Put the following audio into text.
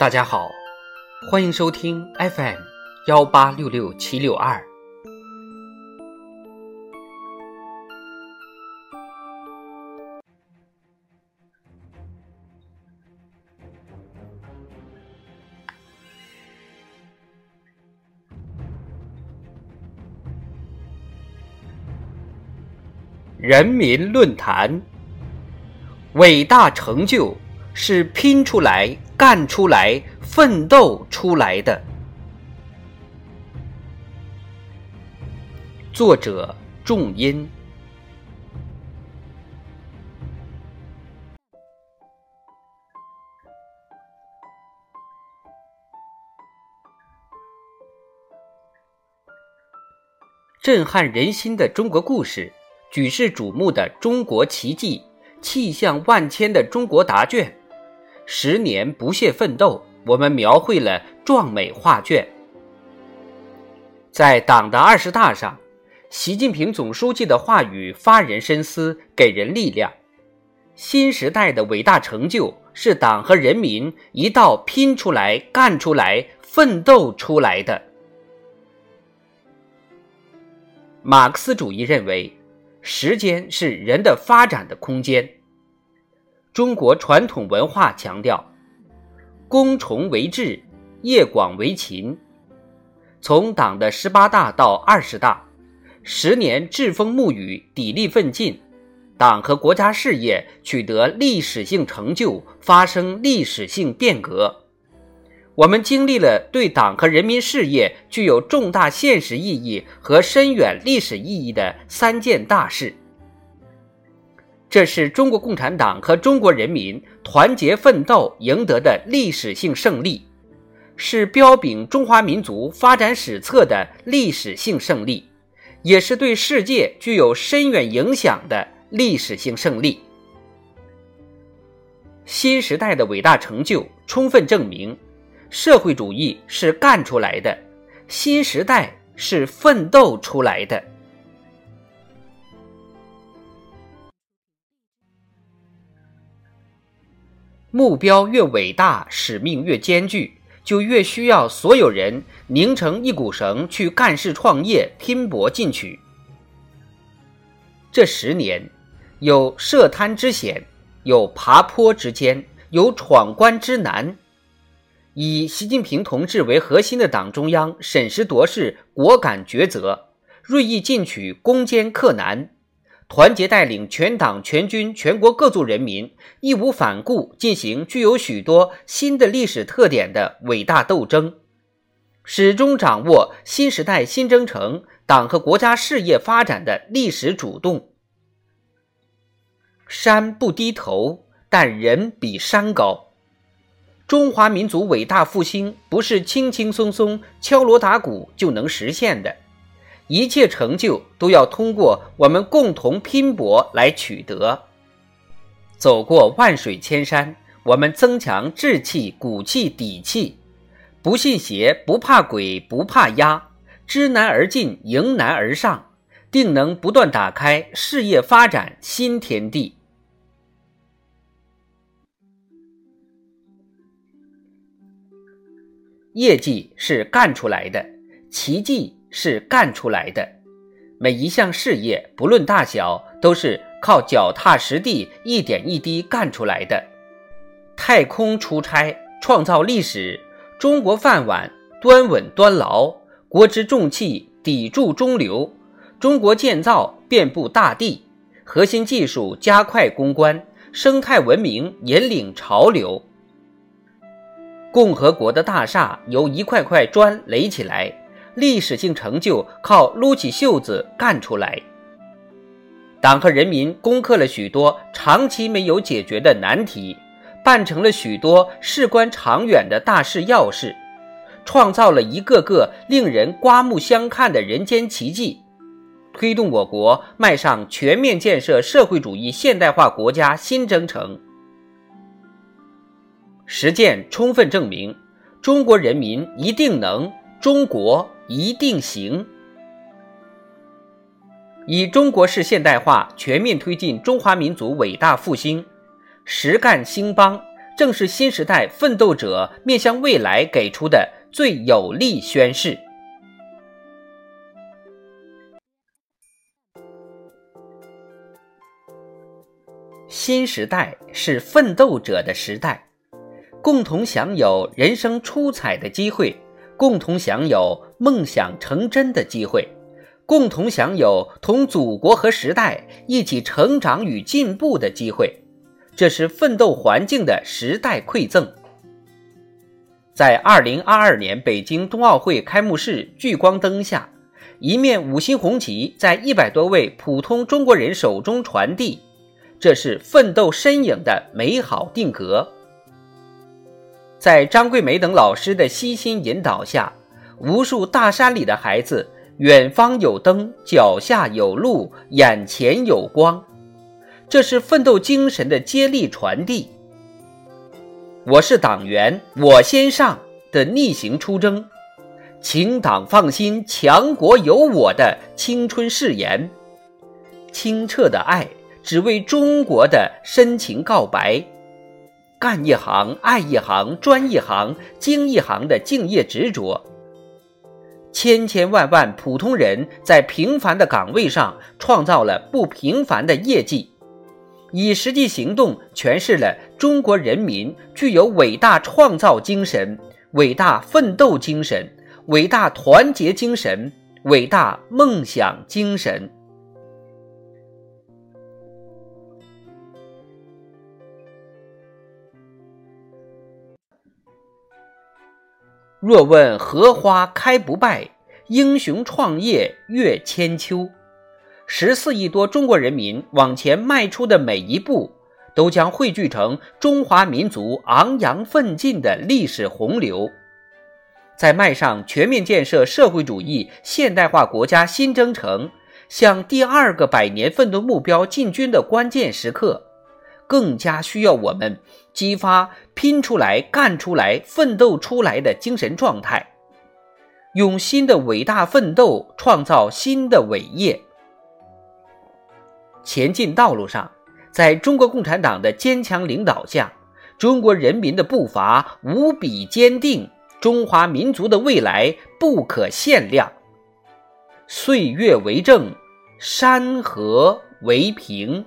大家好，欢迎收听 FM 幺八六六七六二。人民论坛，伟大成就是拼出来、干出来、奋斗出来的。作者：仲音。震撼人心的中国故事。举世瞩目的中国奇迹，气象万千的中国答卷，十年不懈奋斗，我们描绘了壮美画卷。在党的二十大上，习近平总书记的话语发人深思，给人力量。新时代的伟大成就，是党和人民一道拼出来、干出来、奋斗出来的。马克思主义认为。时间是人的发展的空间。中国传统文化强调“功崇为志，业广为勤”。从党的十八大到二十大，十年栉风沐雨、砥砺奋进，党和国家事业取得历史性成就，发生历史性变革。我们经历了对党和人民事业具有重大现实意义和深远历史意义的三件大事，这是中国共产党和中国人民团结奋斗赢得的历史性胜利，是标炳中华民族发展史册的历史性胜利，也是对世界具有深远影响的历史性胜利。新时代的伟大成就，充分证明。社会主义是干出来的，新时代是奋斗出来的。目标越伟大，使命越艰巨，就越需要所有人拧成一股绳去干事创业、拼搏进取。这十年，有涉滩之险，有爬坡之艰，有闯关之难。以习近平同志为核心的党中央审时度势、果敢抉择、锐意进取、攻坚克难，团结带领全党全军全国各族人民义无反顾进行具有许多新的历史特点的伟大斗争，始终掌握新时代新征程党和国家事业发展的历史主动。山不低头，但人比山高。中华民族伟大复兴不是轻轻松松敲锣打鼓就能实现的，一切成就都要通过我们共同拼搏来取得。走过万水千山，我们增强志气、骨气、底气，不信邪，不怕鬼，不怕压，知难而进，迎难而上，定能不断打开事业发展新天地。业绩是干出来的，奇迹是干出来的。每一项事业，不论大小，都是靠脚踏实地、一点一滴干出来的。太空出差，创造历史；中国饭碗，端稳端牢；国之重器，砥柱中流；中国建造，遍布大地；核心技术，加快攻关；生态文明，引领潮流。共和国的大厦由一块块砖垒起来，历史性成就靠撸起袖子干出来。党和人民攻克了许多长期没有解决的难题，办成了许多事关长远的大事要事，创造了一个个令人刮目相看的人间奇迹，推动我国迈上全面建设社会主义现代化国家新征程。实践充分证明，中国人民一定能，中国一定行。以中国式现代化全面推进中华民族伟大复兴，实干兴邦，正是新时代奋斗者面向未来给出的最有力宣示。新时代是奋斗者的时代，共同享有人生出彩的机会，共同享有梦想成真的机会，共同享有同祖国和时代一起成长与进步的机会。这是奋斗环境的时代馈赠。在二零二二年北京冬奥会开幕式聚光灯下，一面五星红旗在一百多位普通中国人手中传递。这是奋斗身影的美好定格。在张桂梅等老师的悉心引导下，无数大山里的孩子，远方有灯，脚下有路，眼前有光。这是奋斗精神的接力传递。我是党员，我先上的逆行出征，请党放心，强国有我的青春誓言，清澈的爱。只为中国的深情告白，干一行爱一行专一行精一行的敬业执着。千千万万普通人在平凡的岗位上创造了不平凡的业绩，以实际行动诠释了中国人民具有伟大创造精神、伟大奋斗精神、伟大团结精神、伟大梦想精神。若问荷花开不败，英雄创业越千秋。十四亿多中国人民往前迈出的每一步，都将汇聚成中华民族昂扬奋进的历史洪流。在迈上全面建设社会主义现代化国家新征程，向第二个百年奋斗目标进军的关键时刻。更加需要我们激发拼出来、干出来、奋斗出来的精神状态，用新的伟大奋斗创造新的伟业。前进道路上，在中国共产党的坚强领导下，中国人民的步伐无比坚定，中华民族的未来不可限量。岁月为证，山河为凭。